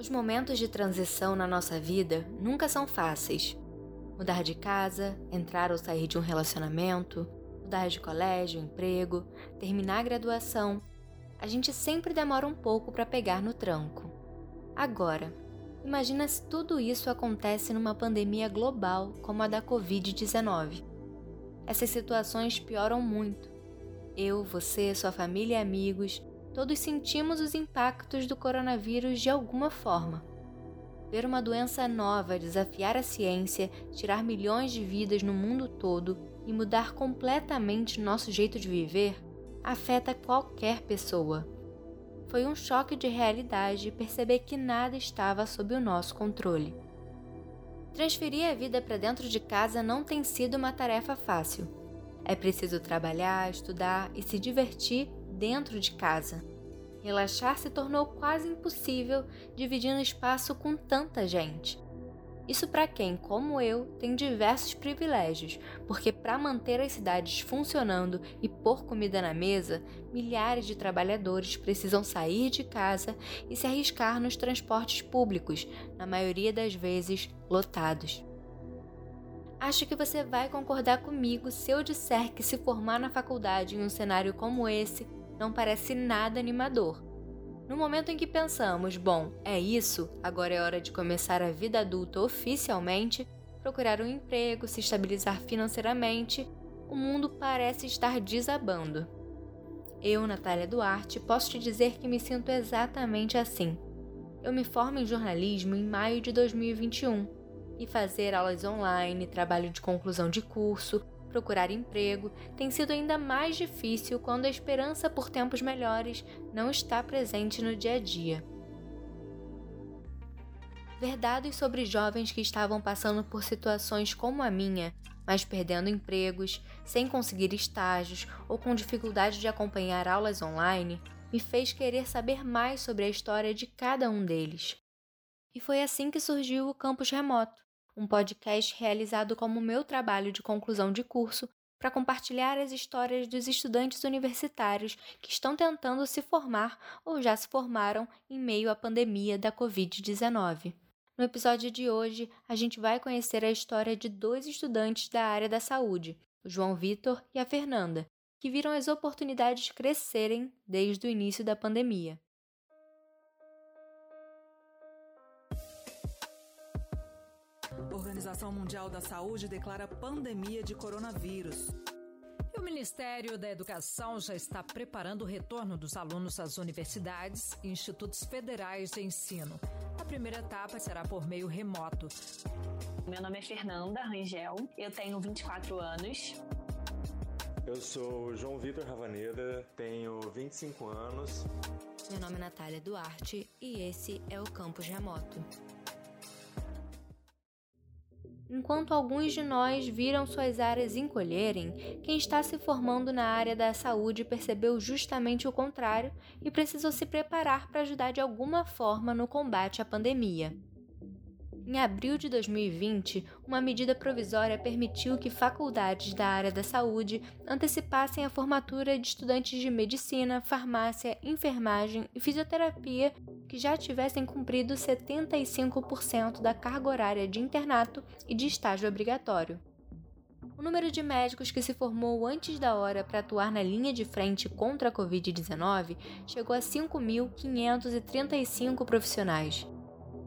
Os momentos de transição na nossa vida nunca são fáceis. Mudar de casa, entrar ou sair de um relacionamento, mudar de colégio, emprego, terminar a graduação, a gente sempre demora um pouco para pegar no tranco. Agora, imagina se tudo isso acontece numa pandemia global como a da Covid-19. Essas situações pioram muito. Eu, você, sua família e amigos todos sentimos os impactos do coronavírus de alguma forma. Ver uma doença nova desafiar a ciência, tirar milhões de vidas no mundo todo e mudar completamente nosso jeito de viver afeta qualquer pessoa. Foi um choque de realidade perceber que nada estava sob o nosso controle. Transferir a vida para dentro de casa não tem sido uma tarefa fácil. É preciso trabalhar, estudar e se divertir dentro de casa. Relaxar se tornou quase impossível dividindo espaço com tanta gente. Isso para quem, como eu, tem diversos privilégios, porque para manter as cidades funcionando e pôr comida na mesa, milhares de trabalhadores precisam sair de casa e se arriscar nos transportes públicos, na maioria das vezes lotados. Acho que você vai concordar comigo se eu disser que se formar na faculdade em um cenário como esse não parece nada animador. No momento em que pensamos, bom, é isso, agora é hora de começar a vida adulta oficialmente, procurar um emprego, se estabilizar financeiramente, o mundo parece estar desabando. Eu, Natália Duarte, posso te dizer que me sinto exatamente assim. Eu me formo em jornalismo em maio de 2021 e fazer aulas online, trabalho de conclusão de curso, procurar emprego tem sido ainda mais difícil quando a esperança por tempos melhores não está presente no dia a dia. Verdades sobre jovens que estavam passando por situações como a minha, mas perdendo empregos, sem conseguir estágios ou com dificuldade de acompanhar aulas online, me fez querer saber mais sobre a história de cada um deles. E foi assim que surgiu o campus remoto um podcast realizado como meu trabalho de conclusão de curso para compartilhar as histórias dos estudantes universitários que estão tentando se formar ou já se formaram em meio à pandemia da Covid-19. No episódio de hoje, a gente vai conhecer a história de dois estudantes da área da saúde, o João Vitor e a Fernanda, que viram as oportunidades crescerem desde o início da pandemia. Organização Mundial da Saúde declara pandemia de coronavírus. E o Ministério da Educação já está preparando o retorno dos alunos às universidades e institutos federais de ensino. A primeira etapa será por meio remoto. Meu nome é Fernanda Rangel, eu tenho 24 anos. Eu sou João Vitor Ravaneda, tenho 25 anos. Meu nome é Natália Duarte e esse é o Campus Remoto. Enquanto alguns de nós viram suas áreas encolherem, quem está se formando na área da saúde percebeu justamente o contrário e precisou se preparar para ajudar de alguma forma no combate à pandemia. Em abril de 2020, uma medida provisória permitiu que faculdades da área da saúde antecipassem a formatura de estudantes de medicina, farmácia, enfermagem e fisioterapia que já tivessem cumprido 75% da carga horária de internato e de estágio obrigatório. O número de médicos que se formou antes da hora para atuar na linha de frente contra a Covid-19 chegou a 5.535 profissionais.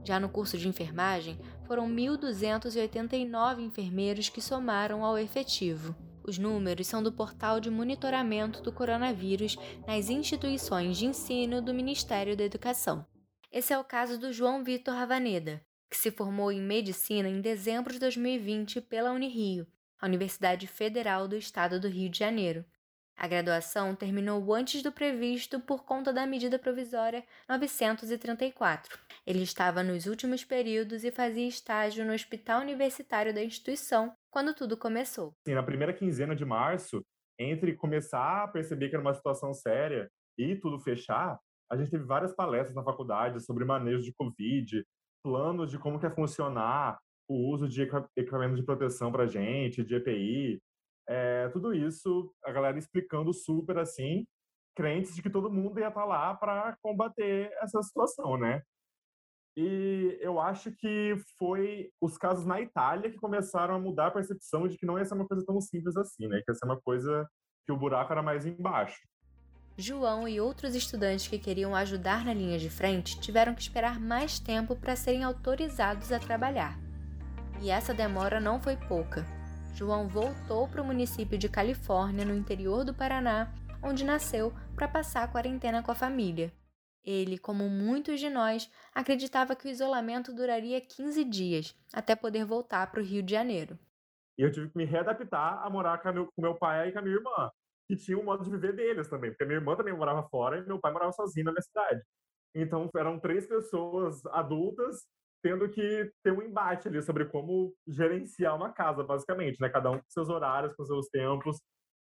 Já no curso de enfermagem, foram 1.289 enfermeiros que somaram ao efetivo. Os números são do portal de monitoramento do coronavírus nas instituições de ensino do Ministério da Educação. Esse é o caso do João Vitor Ravaneda, que se formou em medicina em dezembro de 2020 pela Unirio, a Universidade Federal do Estado do Rio de Janeiro. A graduação terminou antes do previsto por conta da medida provisória 934. Ele estava nos últimos períodos e fazia estágio no hospital universitário da instituição quando tudo começou. Sim, na primeira quinzena de março, entre começar a perceber que era uma situação séria e tudo fechar, a gente teve várias palestras na faculdade sobre manejo de Covid, planos de como que ia funcionar o uso de equipamentos de proteção para gente, de EPI, é, tudo isso, a galera explicando super assim, crentes de que todo mundo ia estar tá lá para combater essa situação, né? E eu acho que foi os casos na Itália que começaram a mudar a percepção de que não ia ser uma coisa tão simples assim, né? Que ia ser uma coisa que o buraco era mais embaixo. João e outros estudantes que queriam ajudar na linha de frente tiveram que esperar mais tempo para serem autorizados a trabalhar. E essa demora não foi pouca. João voltou para o município de Califórnia, no interior do Paraná, onde nasceu, para passar a quarentena com a família. Ele, como muitos de nós, acreditava que o isolamento duraria 15 dias, até poder voltar para o Rio de Janeiro. E eu tive que me readaptar a morar com meu, com meu pai e com a minha irmã que tinha um modo de viver deles também, porque minha irmã também morava fora e meu pai morava sozinho na minha cidade. Então eram três pessoas adultas tendo que ter um embate ali sobre como gerenciar uma casa, basicamente, né? Cada um com seus horários, com seus tempos,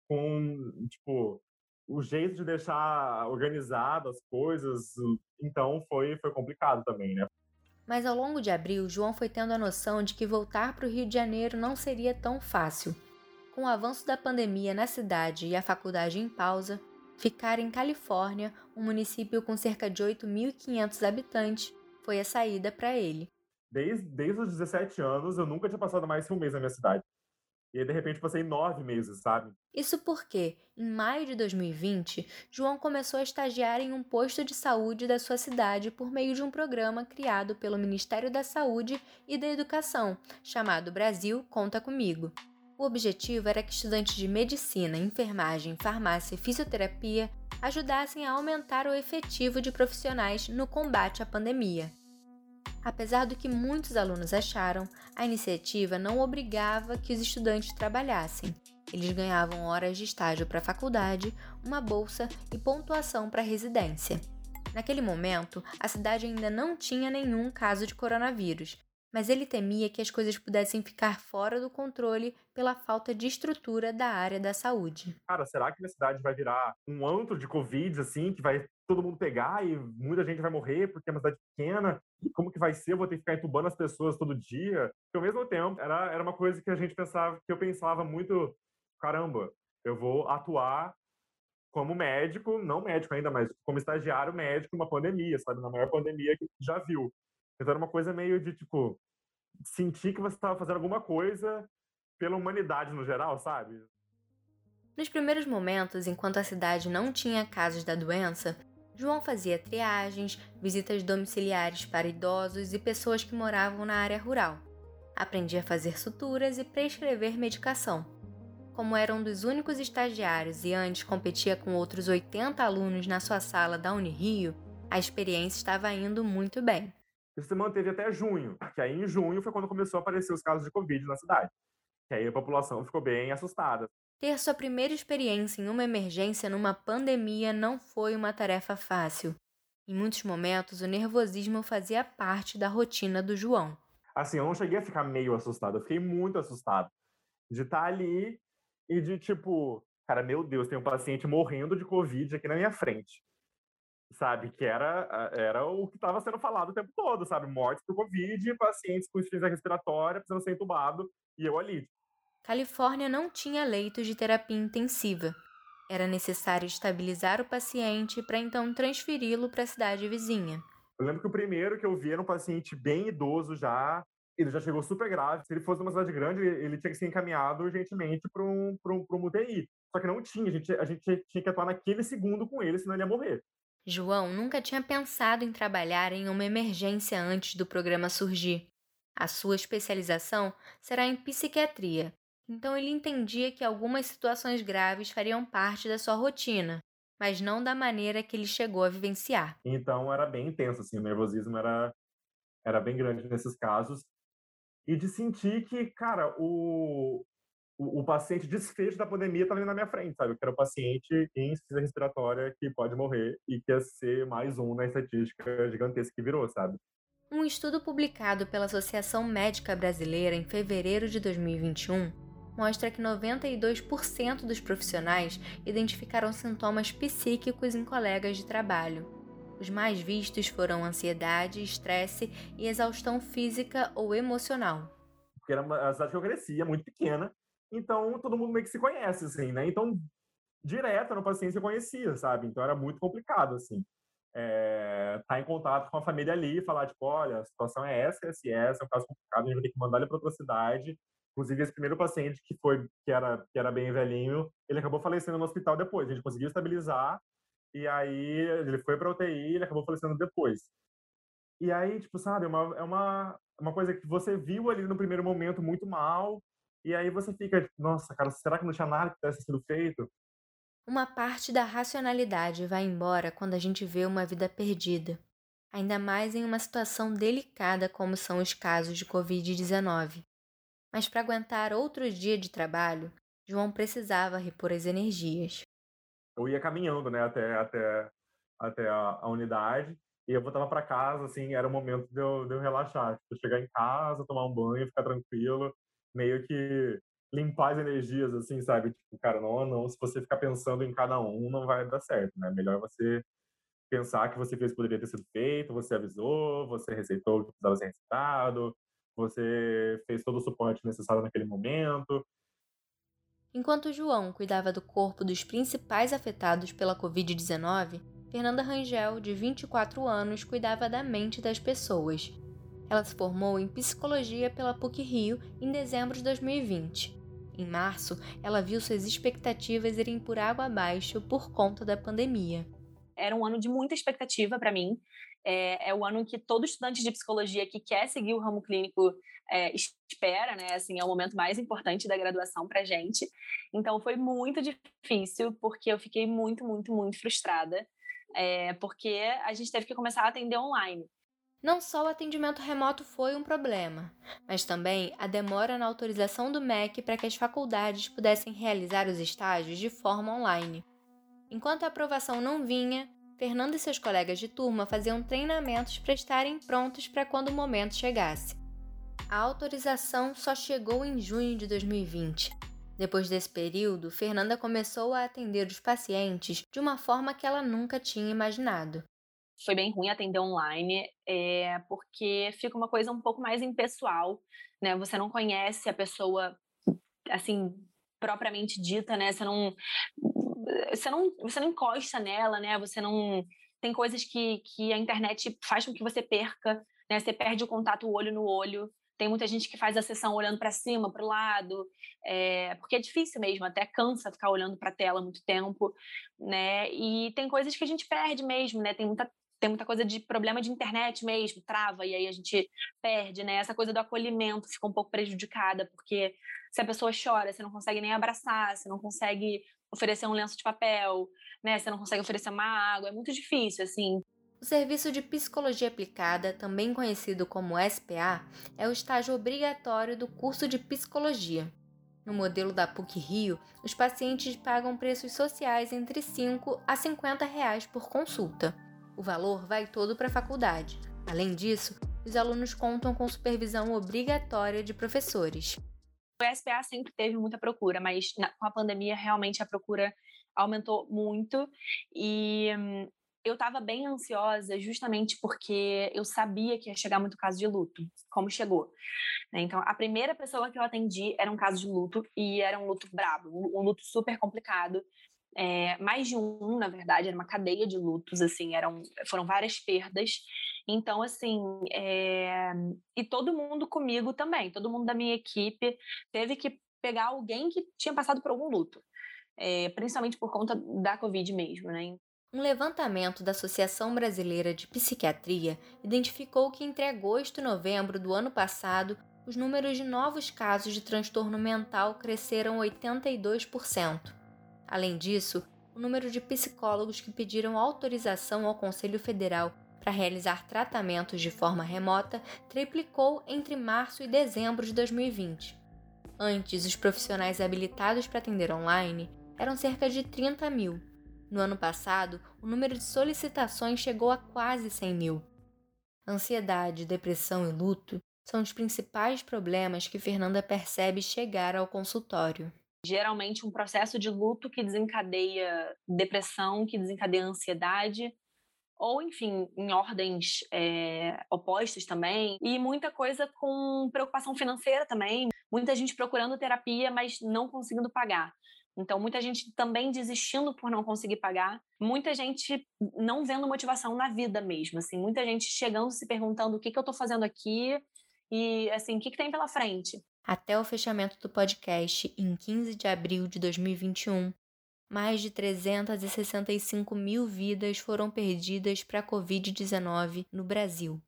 com, tipo, o jeito de deixar organizado as coisas. Então foi, foi complicado também, né? Mas ao longo de abril, João foi tendo a noção de que voltar para o Rio de Janeiro não seria tão fácil. Com o avanço da pandemia na cidade e a faculdade em pausa, ficar em Califórnia, um município com cerca de 8.500 habitantes, foi a saída para ele. Desde, desde os 17 anos, eu nunca tinha passado mais que um mês na minha cidade. E aí, de repente, passei nove meses, sabe? Isso porque, em maio de 2020, João começou a estagiar em um posto de saúde da sua cidade por meio de um programa criado pelo Ministério da Saúde e da Educação, chamado Brasil Conta Comigo. O objetivo era que estudantes de medicina, enfermagem, farmácia e fisioterapia ajudassem a aumentar o efetivo de profissionais no combate à pandemia. Apesar do que muitos alunos acharam, a iniciativa não obrigava que os estudantes trabalhassem. Eles ganhavam horas de estágio para a faculdade, uma bolsa e pontuação para a residência. Naquele momento, a cidade ainda não tinha nenhum caso de coronavírus, mas ele temia que as coisas pudessem ficar fora do controle pela falta de estrutura da área da saúde. Cara, será que minha cidade vai virar um antro de Covid, assim, que vai todo mundo pegar e muita gente vai morrer porque é uma cidade pequena? Como que vai ser? Eu vou ter que ficar entubando as pessoas todo dia? E ao mesmo tempo, era, era uma coisa que a gente pensava, que eu pensava muito, caramba, eu vou atuar como médico, não médico ainda, mas como estagiário médico numa pandemia, sabe? Na maior pandemia que já viu. Então era uma coisa meio de, tipo, sentir que você estava fazendo alguma coisa pela humanidade no geral, sabe? Nos primeiros momentos, enquanto a cidade não tinha casos da doença, João fazia triagens, visitas domiciliares para idosos e pessoas que moravam na área rural. Aprendia a fazer suturas e prescrever medicação. Como era um dos únicos estagiários e antes competia com outros 80 alunos na sua sala da Unirio, a experiência estava indo muito bem. Isso se manteve até junho, que aí em junho foi quando começou a aparecer os casos de Covid na cidade. Que aí a população ficou bem assustada. Ter sua primeira experiência em uma emergência numa pandemia não foi uma tarefa fácil. Em muitos momentos, o nervosismo fazia parte da rotina do João. Assim, eu não cheguei a ficar meio assustado, eu fiquei muito assustado. De estar ali e de tipo, cara, meu Deus, tem um paciente morrendo de Covid aqui na minha frente sabe? Que era, era o que estava sendo falado o tempo todo, sabe? Mortes por Covid, pacientes com insuficiência respiratória precisando ser entubado, e eu ali. Califórnia não tinha leitos de terapia intensiva. Era necessário estabilizar o paciente para então transferi-lo para a cidade vizinha. Eu lembro que o primeiro que eu vi era um paciente bem idoso já, ele já chegou super grave. Se ele fosse numa cidade grande, ele tinha que ser encaminhado urgentemente para um, um, um UTI. Só que não tinha, a gente, a gente tinha que atuar naquele segundo com ele, senão ele ia morrer. João nunca tinha pensado em trabalhar em uma emergência antes do programa surgir. A sua especialização será em psiquiatria, então ele entendia que algumas situações graves fariam parte da sua rotina, mas não da maneira que ele chegou a vivenciar. Então era bem intenso, assim, o nervosismo era, era bem grande nesses casos. E de sentir que, cara, o, o, o, paciente desfecho da pandemia estava ali na minha frente, sabe? Que era o paciente em insuficiência respiratória que pode morrer e que ia ser mais um na estatística gigantesca que virou, sabe? Um estudo publicado pela Associação Médica Brasileira em fevereiro de 2021 mostra que 92% dos profissionais identificaram sintomas psíquicos em colegas de trabalho. Os mais vistos foram ansiedade, estresse e exaustão física ou emocional. Porque era uma cidade que eu crescia, muito pequena, então, todo mundo meio que se conhece, assim, né? Então, direto no paciente eu conhecia, sabe? Então, era muito complicado, assim. é, tá em contato com a família ali e falar, tipo, olha, a situação é essa, essa e essa, é um caso complicado, a gente vai ter que mandar ele para outra cidade. Inclusive, esse primeiro paciente que foi, que era, que era bem velhinho, ele acabou falecendo no hospital depois. A gente conseguiu estabilizar, e aí ele foi para UTI, ele acabou falecendo depois. E aí, tipo, sabe, é uma, é uma, uma coisa que você viu ali no primeiro momento muito mal, e aí você fica, nossa, cara, será que não tinha nada que tivesse sido feito? Uma parte da racionalidade vai embora quando a gente vê uma vida perdida, ainda mais em uma situação delicada como são os casos de Covid-19. Mas para aguentar outro dia de trabalho, João precisava repor as energias. Eu ia caminhando, né, até, até, até a, a unidade, e eu voltava para casa, assim, era o momento de eu, de eu relaxar, tipo, chegar em casa, tomar um banho, ficar tranquilo, meio que limpar as energias, assim, sabe? Tipo, cara, não, não, se você ficar pensando em cada um, não vai dar certo, né? Melhor você pensar que você fez poderia ter sido feito, você avisou, você receitou o que precisava ser receitado, você fez todo o suporte necessário naquele momento. Enquanto João cuidava do corpo dos principais afetados pela Covid-19, Fernanda Rangel, de 24 anos, cuidava da mente das pessoas. Ela se formou em psicologia pela PUC Rio em dezembro de 2020. Em março, ela viu suas expectativas irem por água abaixo por conta da pandemia. Era um ano de muita expectativa para mim. É, é, o ano que todo estudante de psicologia que quer seguir o ramo clínico é, espera, né? Assim, é o momento mais importante da graduação para gente. Então foi muito difícil porque eu fiquei muito, muito, muito frustrada, é, porque a gente teve que começar a atender online. Não só o atendimento remoto foi um problema, mas também a demora na autorização do MEC para que as faculdades pudessem realizar os estágios de forma online. Enquanto a aprovação não vinha, Fernando e seus colegas de turma faziam treinamentos para estarem prontos para quando o momento chegasse. A autorização só chegou em junho de 2020. Depois desse período, Fernanda começou a atender os pacientes de uma forma que ela nunca tinha imaginado foi bem ruim atender online, é, porque fica uma coisa um pouco mais impessoal, né? Você não conhece a pessoa, assim, propriamente dita, né? Você não, você não, você não encosta nela, né? Você não tem coisas que, que a internet faz com que você perca, né? Você perde o contato olho no olho. Tem muita gente que faz a sessão olhando para cima, para o lado, é, porque é difícil mesmo, até cansa ficar olhando para a tela muito tempo, né? E tem coisas que a gente perde mesmo, né? Tem muita tem muita coisa de problema de internet mesmo, trava, e aí a gente perde, né? Essa coisa do acolhimento fica um pouco prejudicada, porque se a pessoa chora, você não consegue nem abraçar, você não consegue oferecer um lenço de papel, né? Você não consegue oferecer uma água, é muito difícil, assim. O Serviço de Psicologia Aplicada, também conhecido como SPA, é o estágio obrigatório do curso de Psicologia. No modelo da PUC Rio, os pacientes pagam preços sociais entre 5 a 50 reais por consulta. O valor vai todo para a faculdade. Além disso, os alunos contam com supervisão obrigatória de professores. O SPA sempre teve muita procura, mas na, com a pandemia realmente a procura aumentou muito e hum, eu estava bem ansiosa justamente porque eu sabia que ia chegar muito caso de luto, como chegou. Né? Então, a primeira pessoa que eu atendi era um caso de luto e era um luto brabo, um luto super complicado é, mais de um, na verdade, era uma cadeia de lutos, assim, eram, foram várias perdas. Então, assim, é, e todo mundo comigo também, todo mundo da minha equipe teve que pegar alguém que tinha passado por algum luto, é, principalmente por conta da Covid mesmo, né? Um levantamento da Associação Brasileira de Psiquiatria identificou que entre agosto e novembro do ano passado, os números de novos casos de transtorno mental cresceram 82%. Além disso, o número de psicólogos que pediram autorização ao Conselho Federal para realizar tratamentos de forma remota triplicou entre março e dezembro de 2020. Antes, os profissionais habilitados para atender online eram cerca de 30 mil. No ano passado, o número de solicitações chegou a quase 100 mil. Ansiedade, depressão e luto são os principais problemas que Fernanda percebe chegar ao consultório geralmente um processo de luto que desencadeia depressão, que desencadeia ansiedade, ou enfim, em ordens é, opostas também, e muita coisa com preocupação financeira também, muita gente procurando terapia, mas não conseguindo pagar. Então, muita gente também desistindo por não conseguir pagar, muita gente não vendo motivação na vida mesmo, assim, muita gente chegando se perguntando o que, que eu estou fazendo aqui e, assim, o que, que tem pela frente. Até o fechamento do podcast, em 15 de abril de 2021, mais de 365 mil vidas foram perdidas para a Covid-19 no Brasil.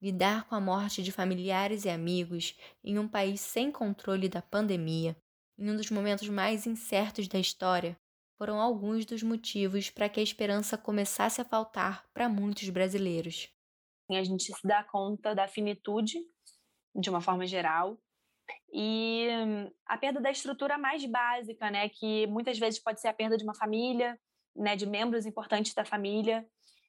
Lidar com a morte de familiares e amigos em um país sem controle da pandemia em um dos momentos mais incertos da história, foram alguns dos motivos para que a esperança começasse a faltar para muitos brasileiros. A gente se dá conta da finitude, de uma forma geral, e a perda da estrutura mais básica, né, que muitas vezes pode ser a perda de uma família, né, de membros importantes da família,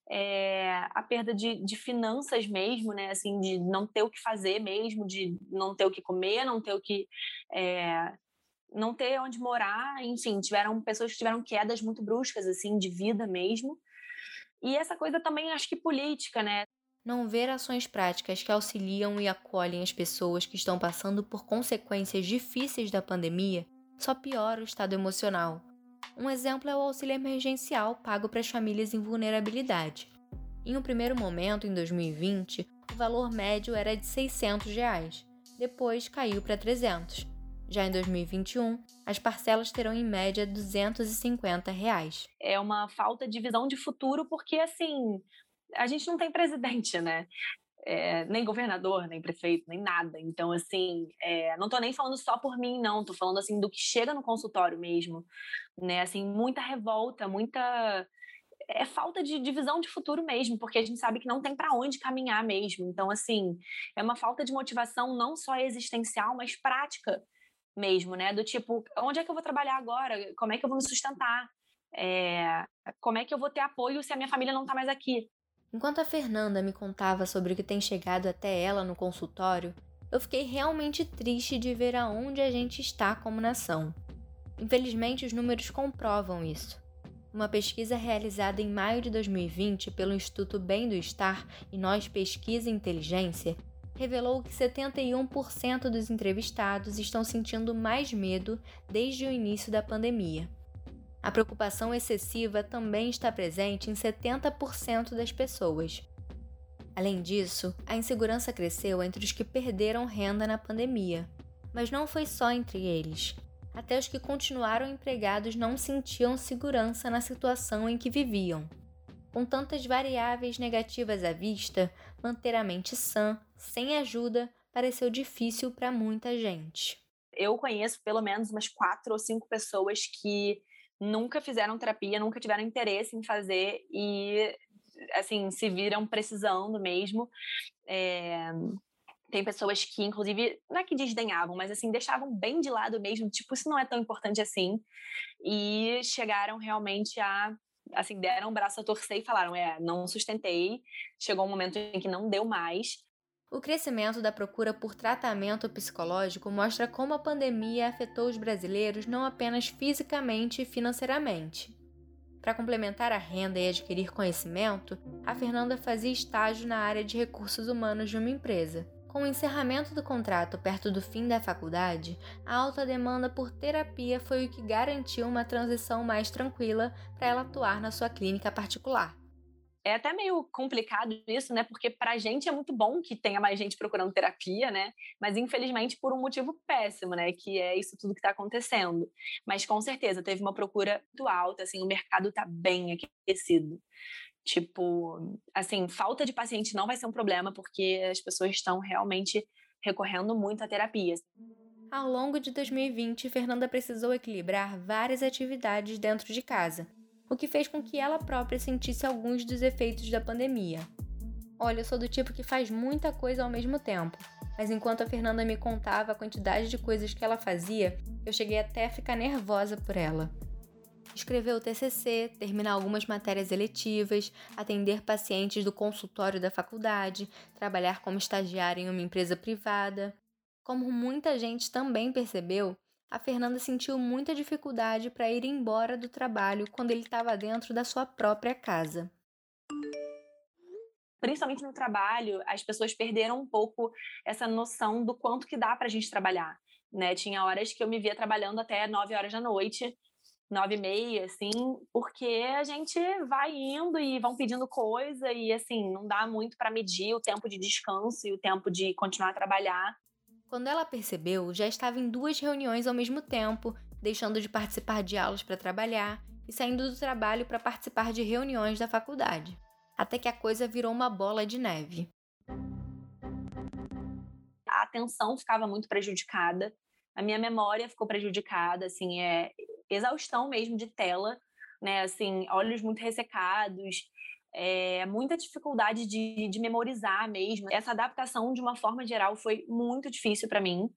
é, a perda de, de, finanças mesmo, né, assim, de não ter o que fazer mesmo, de não ter o que comer, não ter o que é, não ter onde morar, enfim, tiveram pessoas que tiveram quedas muito bruscas, assim, de vida mesmo. E essa coisa também, acho que política, né? Não ver ações práticas que auxiliam e acolhem as pessoas que estão passando por consequências difíceis da pandemia só piora o estado emocional. Um exemplo é o auxílio emergencial pago para as famílias em vulnerabilidade. Em um primeiro momento, em 2020, o valor médio era de 600 reais. depois caiu para 300 já em 2021, as parcelas terão em média 250 reais. É uma falta de visão de futuro, porque assim, a gente não tem presidente, né? É, nem governador, nem prefeito, nem nada. Então, assim, é, não estou nem falando só por mim, não. Estou falando, assim, do que chega no consultório mesmo. Né? Assim, muita revolta, muita... É falta de, de visão de futuro mesmo, porque a gente sabe que não tem para onde caminhar mesmo. Então, assim, é uma falta de motivação não só existencial, mas prática mesmo, né? Do tipo, onde é que eu vou trabalhar agora? Como é que eu vou me sustentar? É, como é que eu vou ter apoio se a minha família não está mais aqui? Enquanto a Fernanda me contava sobre o que tem chegado até ela no consultório, eu fiquei realmente triste de ver aonde a gente está como nação. Infelizmente, os números comprovam isso. Uma pesquisa realizada em maio de 2020 pelo Instituto Bem do Estar e Nós Pesquisa e Inteligência revelou que 71% dos entrevistados estão sentindo mais medo desde o início da pandemia. A preocupação excessiva também está presente em 70% das pessoas. Além disso, a insegurança cresceu entre os que perderam renda na pandemia. Mas não foi só entre eles. Até os que continuaram empregados não sentiam segurança na situação em que viviam. Com tantas variáveis negativas à vista, manter a mente sã, sem ajuda, pareceu difícil para muita gente. Eu conheço pelo menos umas quatro ou cinco pessoas que nunca fizeram terapia, nunca tiveram interesse em fazer e, assim, se viram precisando mesmo. É... Tem pessoas que, inclusive, não é que desdenhavam, mas assim, deixavam bem de lado mesmo, tipo, isso não é tão importante assim. E chegaram realmente a assim, deram o braço a torcer e falaram: é, não sustentei, chegou um momento em que não deu mais. O crescimento da procura por tratamento psicológico mostra como a pandemia afetou os brasileiros não apenas fisicamente e financeiramente. Para complementar a renda e adquirir conhecimento, a Fernanda fazia estágio na área de recursos humanos de uma empresa. Com o encerramento do contrato perto do fim da faculdade, a alta demanda por terapia foi o que garantiu uma transição mais tranquila para ela atuar na sua clínica particular. É até meio complicado isso, né? Porque para a gente é muito bom que tenha mais gente procurando terapia, né? Mas infelizmente por um motivo péssimo, né? Que é isso tudo que está acontecendo. Mas com certeza teve uma procura muito alta, assim, o mercado está bem aquecido. Tipo, assim, falta de paciente não vai ser um problema, porque as pessoas estão realmente recorrendo muito à terapia. Ao longo de 2020, Fernanda precisou equilibrar várias atividades dentro de casa, o que fez com que ela própria sentisse alguns dos efeitos da pandemia. Olha, eu sou do tipo que faz muita coisa ao mesmo tempo, mas enquanto a Fernanda me contava a quantidade de coisas que ela fazia, eu cheguei até a ficar nervosa por ela escrever o TCC, terminar algumas matérias eletivas, atender pacientes do consultório da faculdade, trabalhar como estagiária em uma empresa privada. Como muita gente também percebeu, a Fernanda sentiu muita dificuldade para ir embora do trabalho quando ele estava dentro da sua própria casa. Principalmente no trabalho, as pessoas perderam um pouco essa noção do quanto que dá para a gente trabalhar né? Tinha horas que eu me via trabalhando até 9 horas da noite, nove e meia, assim, porque a gente vai indo e vão pedindo coisa e, assim, não dá muito para medir o tempo de descanso e o tempo de continuar a trabalhar. Quando ela percebeu, já estava em duas reuniões ao mesmo tempo, deixando de participar de aulas para trabalhar e saindo do trabalho para participar de reuniões da faculdade. Até que a coisa virou uma bola de neve. A atenção ficava muito prejudicada, a minha memória ficou prejudicada, assim, é exaustão mesmo de tela, né? Assim, olhos muito ressecados, é, muita dificuldade de, de memorizar mesmo. Essa adaptação, de uma forma geral, foi muito difícil para mim.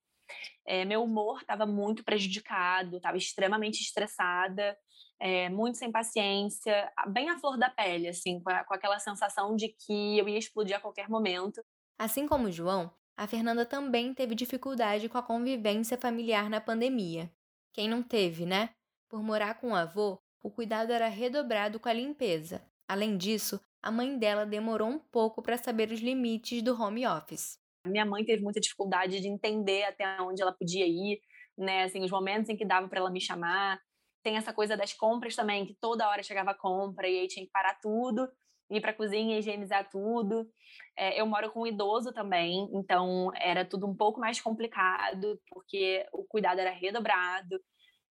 É, meu humor estava muito prejudicado, estava extremamente estressada, é, muito sem paciência, bem à flor da pele, assim, com, a, com aquela sensação de que eu ia explodir a qualquer momento. Assim como o João, a Fernanda também teve dificuldade com a convivência familiar na pandemia. Quem não teve, né? Por morar com o avô, o cuidado era redobrado com a limpeza. Além disso, a mãe dela demorou um pouco para saber os limites do home office. Minha mãe teve muita dificuldade de entender até onde ela podia ir, né? Assim, os momentos em que dava para ela me chamar. Tem essa coisa das compras também, que toda hora chegava a compra e aí tinha que parar tudo, ir para a cozinha, higienizar tudo. É, eu moro com um idoso também, então era tudo um pouco mais complicado, porque o cuidado era redobrado.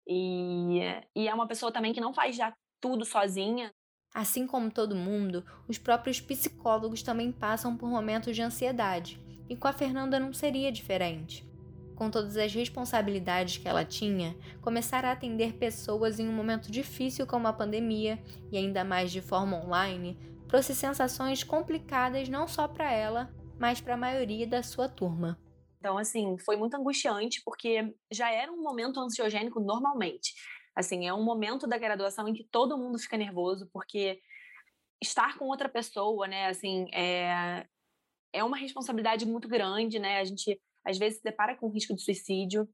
E, e é uma pessoa também que não faz já tudo sozinha. Assim como todo mundo, os próprios psicólogos também passam por momentos de ansiedade, e com a Fernanda não seria diferente. Com todas as responsabilidades que ela tinha, começar a atender pessoas em um momento difícil como a pandemia, e ainda mais de forma online, trouxe sensações complicadas não só para ela, mas para a maioria da sua turma. Então, assim, foi muito angustiante, porque já era um momento ansiogênico normalmente. Assim, é um momento da graduação em que todo mundo fica nervoso, porque estar com outra pessoa, né, assim, é, é uma responsabilidade muito grande, né? A gente, às vezes, se depara com risco de suicídio.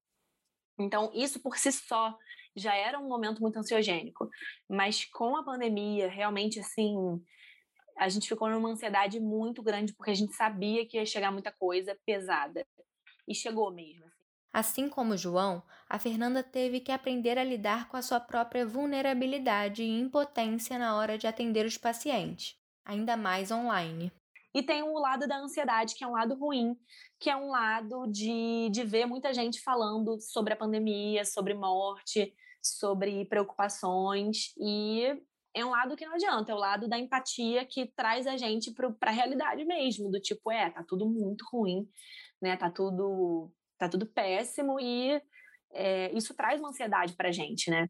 Então, isso por si só já era um momento muito ansiogênico. Mas com a pandemia, realmente, assim, a gente ficou numa ansiedade muito grande, porque a gente sabia que ia chegar muita coisa pesada. E chegou mesmo. Assim. como João, a Fernanda teve que aprender a lidar com a sua própria vulnerabilidade e impotência na hora de atender os pacientes, ainda mais online. E tem o lado da ansiedade, que é um lado ruim, que é um lado de, de ver muita gente falando sobre a pandemia, sobre morte, sobre preocupações. E é um lado que não adianta, é o lado da empatia que traz a gente para a realidade mesmo, do tipo, é, tá tudo muito ruim, né? Tá tudo, tá tudo péssimo e é, isso traz uma ansiedade para a gente, né?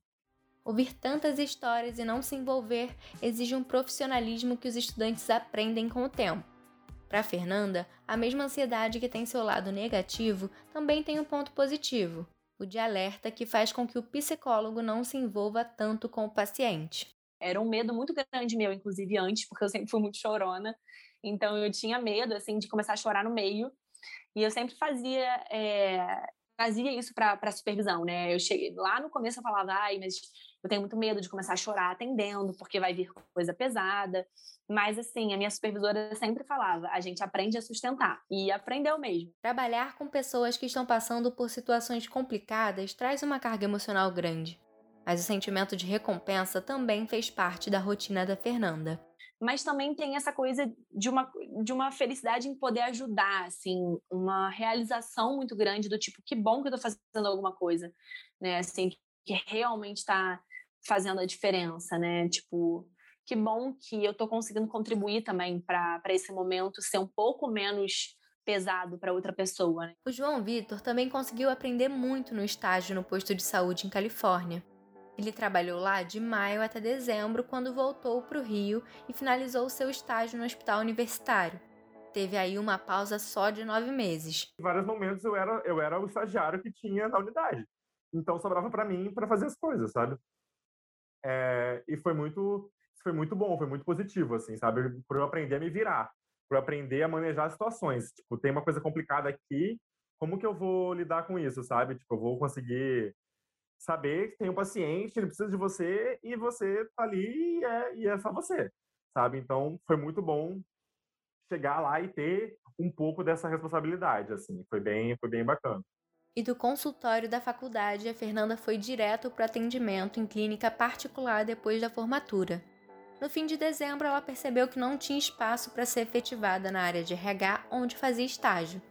Ouvir tantas histórias e não se envolver exige um profissionalismo que os estudantes aprendem com o tempo. Para Fernanda, a mesma ansiedade que tem seu lado negativo também tem um ponto positivo, o de alerta que faz com que o psicólogo não se envolva tanto com o paciente. Era um medo muito grande meu, inclusive antes, porque eu sempre fui muito chorona. Então eu tinha medo assim de começar a chorar no meio. E eu sempre fazia é, fazia isso para supervisão, né? Eu cheguei lá no começo eu falava, ai, mas eu tenho muito medo de começar a chorar atendendo, porque vai vir coisa pesada. Mas, assim, a minha supervisora sempre falava: a gente aprende a sustentar. E aprendeu mesmo. Trabalhar com pessoas que estão passando por situações complicadas traz uma carga emocional grande. Mas o sentimento de recompensa também fez parte da rotina da Fernanda. Mas também tem essa coisa de uma, de uma felicidade em poder ajudar, assim, uma realização muito grande do tipo, que bom que eu tô fazendo alguma coisa, né? Assim, que realmente está fazendo a diferença, né? Tipo, que bom que eu estou conseguindo contribuir também para esse momento ser um pouco menos pesado para outra pessoa. Né? O João Vitor também conseguiu aprender muito no estágio no posto de saúde em Califórnia. Ele trabalhou lá de maio até dezembro, quando voltou para o Rio e finalizou seu estágio no hospital universitário. Teve aí uma pausa só de nove meses. Em vários momentos eu era, eu era o estagiário que tinha na unidade. Então sobrava para mim para fazer as coisas, sabe? É, e foi muito foi muito bom, foi muito positivo, assim, sabe? Por eu aprender a me virar, por eu aprender a manejar as situações. Tipo, tem uma coisa complicada aqui, como que eu vou lidar com isso, sabe? Tipo, eu vou conseguir saber que tem um paciente, ele precisa de você e você tá ali e é, e é só você, sabe? Então, foi muito bom chegar lá e ter um pouco dessa responsabilidade, assim. Foi bem, foi bem bacana. E do consultório da faculdade, a Fernanda foi direto para atendimento em clínica particular depois da formatura. No fim de dezembro, ela percebeu que não tinha espaço para ser efetivada na área de RH onde fazia estágio.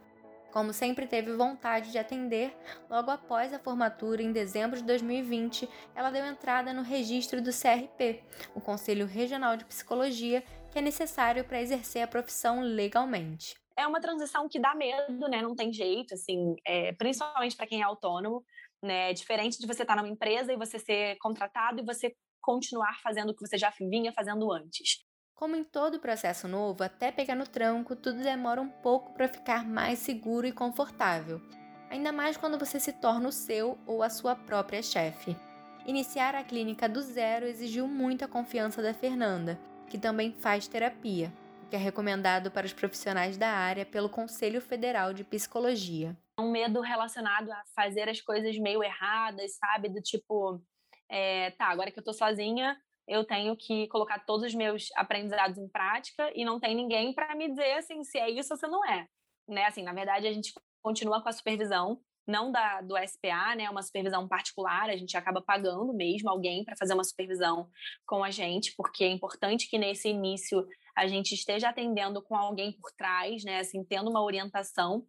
Como sempre teve vontade de atender, logo após a formatura, em dezembro de 2020, ela deu entrada no registro do CRP, o Conselho Regional de Psicologia, que é necessário para exercer a profissão legalmente. É uma transição que dá medo, né? Não tem jeito, assim, é, principalmente para quem é autônomo, né? É diferente de você estar tá numa empresa e você ser contratado e você continuar fazendo o que você já vinha fazendo antes. Como em todo processo novo, até pegar no tranco, tudo demora um pouco para ficar mais seguro e confortável. Ainda mais quando você se torna o seu ou a sua própria chefe. Iniciar a clínica do zero exigiu muita confiança da Fernanda, que também faz terapia, o que é recomendado para os profissionais da área pelo Conselho Federal de Psicologia. Um medo relacionado a fazer as coisas meio erradas, sabe? Do tipo, é, tá, agora que eu tô sozinha, eu tenho que colocar todos os meus aprendizados em prática e não tem ninguém para me dizer assim se é isso ou se não é, né? Assim, na verdade a gente continua com a supervisão não da do SPA, né, uma supervisão particular, a gente acaba pagando mesmo alguém para fazer uma supervisão com a gente, porque é importante que nesse início a gente esteja atendendo com alguém por trás, né, assim, tendo uma orientação.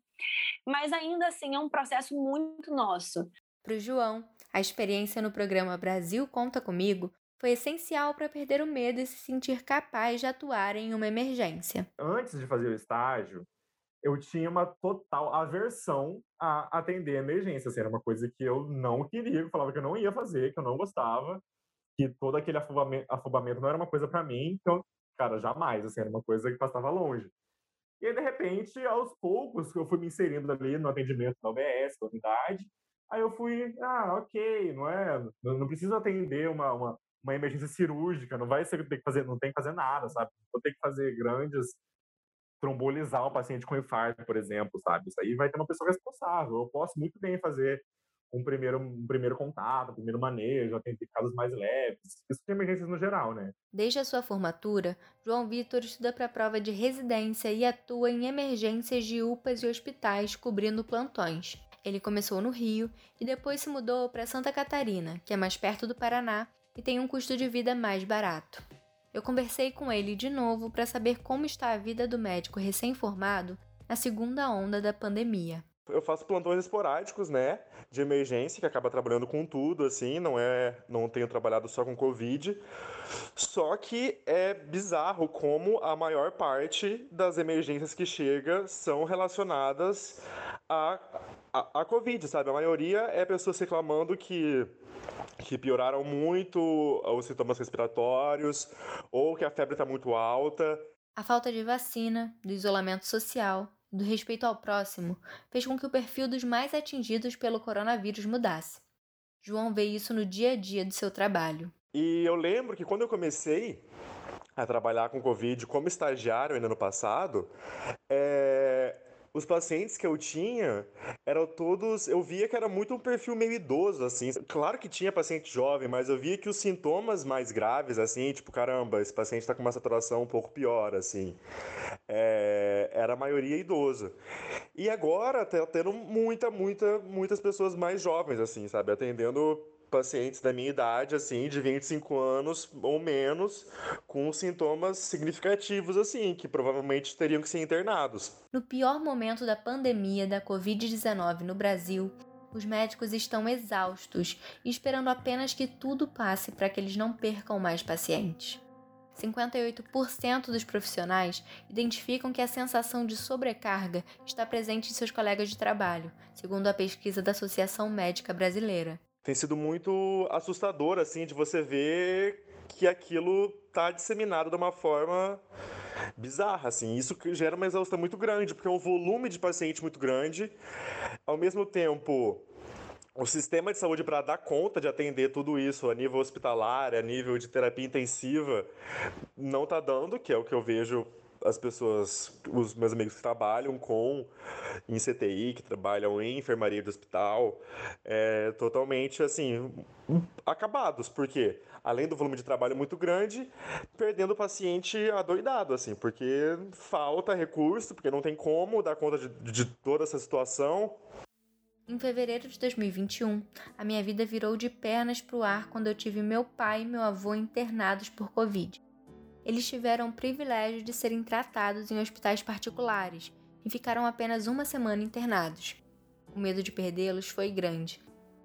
Mas ainda assim é um processo muito nosso. Para o João, a experiência no programa Brasil Conta Comigo foi essencial para perder o medo e se sentir capaz de atuar em uma emergência. Antes de fazer o estágio, eu tinha uma total aversão a atender emergência. Assim, era uma coisa que eu não queria, eu falava que eu não ia fazer, que eu não gostava, que todo aquele afobamento, afobamento não era uma coisa para mim. Então, cara, jamais. Assim, era uma coisa que passava longe. E aí, de repente, aos poucos, eu fui me inserindo ali no atendimento da OBS, da unidade, Aí eu fui, ah, ok, não é? Não, não preciso atender uma, uma, uma, emergência cirúrgica, não vai ser que tem que fazer, não tem que fazer nada, sabe? Vou ter que fazer grandes trombolizar um paciente com infarto, por exemplo, sabe? Isso aí vai ter uma pessoa responsável. Eu posso muito bem fazer um primeiro, um primeiro contato, um primeiro manejo, atender casos mais leves. Isso tem emergências no geral, né? Desde a sua formatura, João Vitor estuda para a prova de residência e atua em emergências de UPAs e hospitais, cobrindo plantões. Ele começou no Rio e depois se mudou para Santa Catarina, que é mais perto do Paraná e tem um custo de vida mais barato. Eu conversei com ele de novo para saber como está a vida do médico recém-formado na segunda onda da pandemia. Eu faço plantões esporádicos, né, de emergência, que acaba trabalhando com tudo, assim, não é, não tenho trabalhado só com covid. Só que é bizarro como a maior parte das emergências que chega são relacionadas a, a, a Covid, sabe? A maioria é pessoas reclamando que que pioraram muito os sintomas respiratórios ou que a febre está muito alta. A falta de vacina, do isolamento social, do respeito ao próximo, fez com que o perfil dos mais atingidos pelo coronavírus mudasse. João vê isso no dia a dia do seu trabalho. E eu lembro que quando eu comecei a trabalhar com Covid como estagiário ainda no passado, é, os pacientes que eu tinha eram todos. Eu via que era muito um perfil meio idoso, assim. Claro que tinha paciente jovem, mas eu via que os sintomas mais graves, assim, tipo, caramba, esse paciente está com uma saturação um pouco pior, assim. É, era a maioria idoso. E agora tá tendo muita, muita, muitas pessoas mais jovens, assim, sabe? Atendendo pacientes da minha idade, assim, de 25 anos ou menos, com sintomas significativos, assim, que provavelmente teriam que ser internados. No pior momento da pandemia da Covid-19 no Brasil, os médicos estão exaustos e esperando apenas que tudo passe para que eles não percam mais pacientes. 58% dos profissionais identificam que a sensação de sobrecarga está presente em seus colegas de trabalho, segundo a pesquisa da Associação Médica Brasileira tem sido muito assustador, assim, de você ver que aquilo tá disseminado de uma forma bizarra, assim. Isso gera uma exaustão muito grande, porque é um volume de paciente muito grande. Ao mesmo tempo, o sistema de saúde para dar conta de atender tudo isso a nível hospitalar, a nível de terapia intensiva, não está dando, que é o que eu vejo as pessoas, os meus amigos que trabalham com em CTI, que trabalham em enfermaria de hospital, é, totalmente assim acabados, porque além do volume de trabalho muito grande, perdendo o paciente adoidado, assim, porque falta recurso, porque não tem como dar conta de, de toda essa situação. Em fevereiro de 2021, a minha vida virou de pernas para o ar quando eu tive meu pai e meu avô internados por Covid. Eles tiveram o privilégio de serem tratados em hospitais particulares e ficaram apenas uma semana internados. O medo de perdê-los foi grande.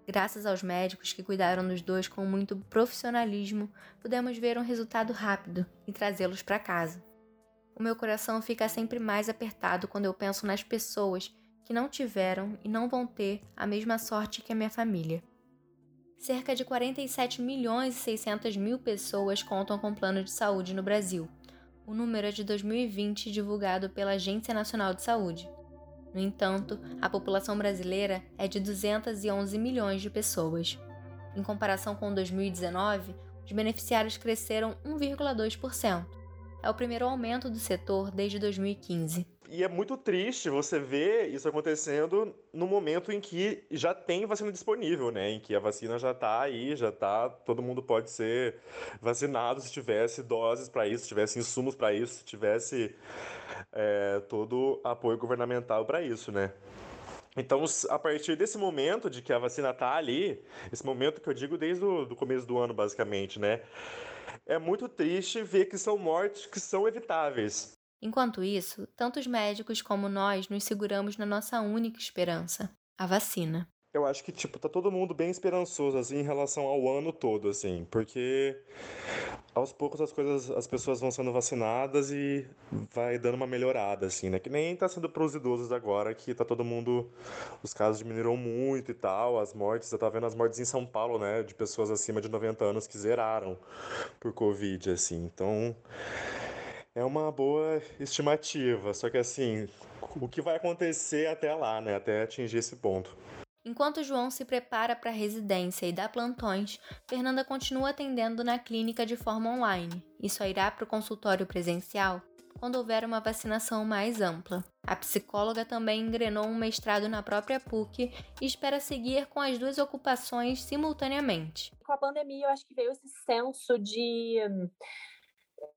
Graças aos médicos que cuidaram dos dois com muito profissionalismo, pudemos ver um resultado rápido e trazê-los para casa. O meu coração fica sempre mais apertado quando eu penso nas pessoas que não tiveram e não vão ter a mesma sorte que a minha família. Cerca de 47 milhões e 600 mil pessoas contam com plano de saúde no Brasil. O número é de 2020 divulgado pela Agência Nacional de Saúde. No entanto, a população brasileira é de 211 milhões de pessoas. Em comparação com 2019, os beneficiários cresceram 1,2%. É o primeiro aumento do setor desde 2015. E é muito triste você ver isso acontecendo no momento em que já tem vacina disponível, né? Em que a vacina já está aí, já está, todo mundo pode ser vacinado se tivesse doses para isso, se tivesse insumos para isso, se tivesse é, todo apoio governamental para isso, né? Então, a partir desse momento de que a vacina está ali, esse momento que eu digo desde o começo do ano, basicamente, né? É muito triste ver que são mortes que são evitáveis. Enquanto isso, tanto os médicos como nós nos seguramos na nossa única esperança, a vacina. Eu acho que, tipo, tá todo mundo bem esperançoso, assim, em relação ao ano todo, assim, porque aos poucos as coisas, as pessoas vão sendo vacinadas e vai dando uma melhorada, assim, né? Que nem tá sendo pros idosos agora, que tá todo mundo, os casos diminuíram muito e tal, as mortes, eu tava vendo as mortes em São Paulo, né, de pessoas acima de 90 anos que zeraram por Covid, assim, então é uma boa estimativa, só que assim, o que vai acontecer até lá, né? Até atingir esse ponto. Enquanto João se prepara para a residência e dá plantões, Fernanda continua atendendo na clínica de forma online e só irá para o consultório presencial quando houver uma vacinação mais ampla. A psicóloga também engrenou um mestrado na própria PUC e espera seguir com as duas ocupações simultaneamente. Com a pandemia, eu acho que veio esse senso de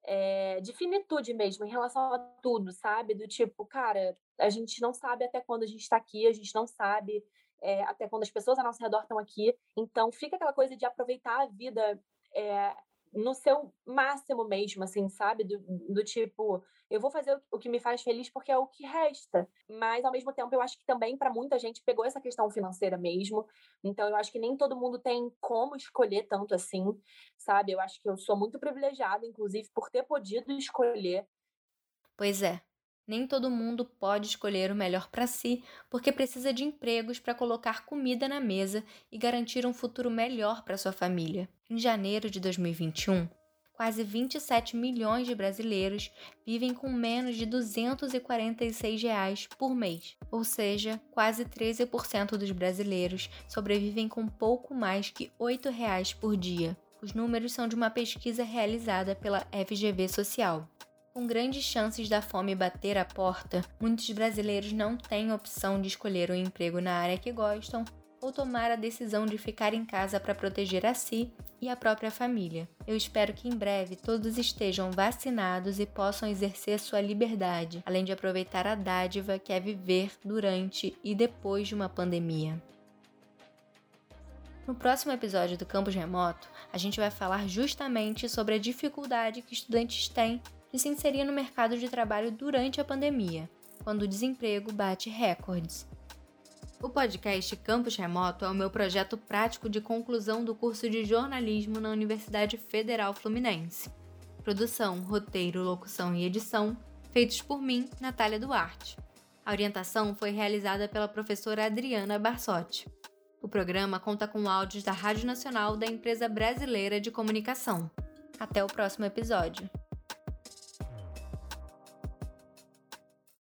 é, de finitude mesmo em relação a tudo, sabe? Do tipo, cara, a gente não sabe até quando a gente está aqui, a gente não sabe é, até quando as pessoas ao nosso redor estão aqui. Então, fica aquela coisa de aproveitar a vida é, no seu máximo mesmo, assim, sabe? Do, do, tipo, eu vou fazer o que me faz feliz porque é o que resta. Mas, ao mesmo tempo, eu acho que também para muita gente pegou essa questão financeira mesmo. Então, eu acho que nem todo mundo tem como escolher tanto assim, sabe? Eu acho que eu sou muito privilegiada, inclusive, por ter podido escolher. Pois é. Nem todo mundo pode escolher o melhor para si, porque precisa de empregos para colocar comida na mesa e garantir um futuro melhor para sua família. Em janeiro de 2021, quase 27 milhões de brasileiros vivem com menos de 246 reais por mês, ou seja, quase 13% dos brasileiros sobrevivem com pouco mais que 8 reais por dia. Os números são de uma pesquisa realizada pela FGV Social. Com grandes chances da fome bater a porta, muitos brasileiros não têm opção de escolher um emprego na área que gostam ou tomar a decisão de ficar em casa para proteger a si e a própria família. Eu espero que em breve todos estejam vacinados e possam exercer sua liberdade, além de aproveitar a dádiva que é viver durante e depois de uma pandemia. No próximo episódio do Campus Remoto, a gente vai falar justamente sobre a dificuldade que estudantes têm de se inserir no mercado de trabalho durante a pandemia, quando o desemprego bate recordes. O podcast Campus Remoto é o meu projeto prático de conclusão do curso de jornalismo na Universidade Federal Fluminense. Produção, roteiro, locução e edição feitos por mim, Natália Duarte. A orientação foi realizada pela professora Adriana Barsotti. O programa conta com áudios da Rádio Nacional da Empresa Brasileira de Comunicação. Até o próximo episódio.